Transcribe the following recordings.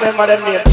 me mad.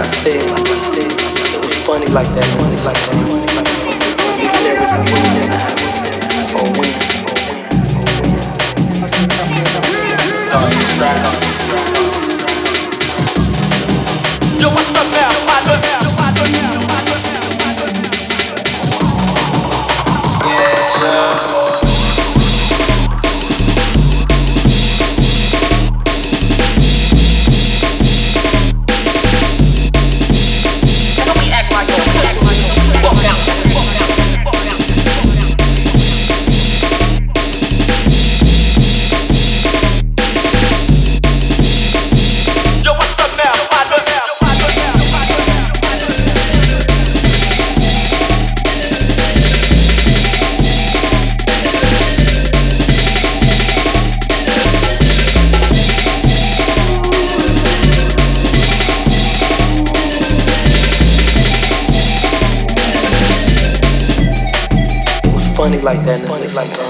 I said, it like that. It was funny like that. Funny like that. Funny like that. Like that, funny like that,